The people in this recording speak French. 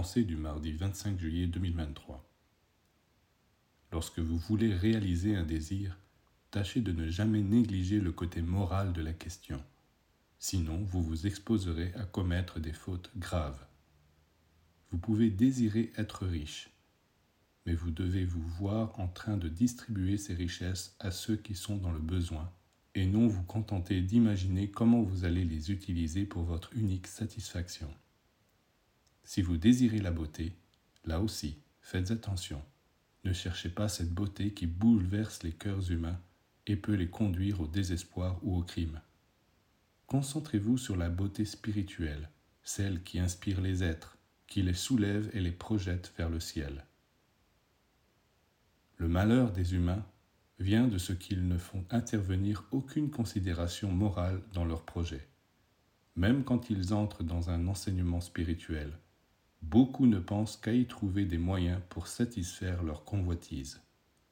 Du mardi 25 juillet 2023. Lorsque vous voulez réaliser un désir, tâchez de ne jamais négliger le côté moral de la question. Sinon, vous vous exposerez à commettre des fautes graves. Vous pouvez désirer être riche, mais vous devez vous voir en train de distribuer ces richesses à ceux qui sont dans le besoin, et non vous contenter d'imaginer comment vous allez les utiliser pour votre unique satisfaction. Si vous désirez la beauté, là aussi, faites attention. Ne cherchez pas cette beauté qui bouleverse les cœurs humains et peut les conduire au désespoir ou au crime. Concentrez-vous sur la beauté spirituelle, celle qui inspire les êtres, qui les soulève et les projette vers le ciel. Le malheur des humains vient de ce qu'ils ne font intervenir aucune considération morale dans leurs projets. Même quand ils entrent dans un enseignement spirituel, beaucoup ne pensent qu'à y trouver des moyens pour satisfaire leur convoitise.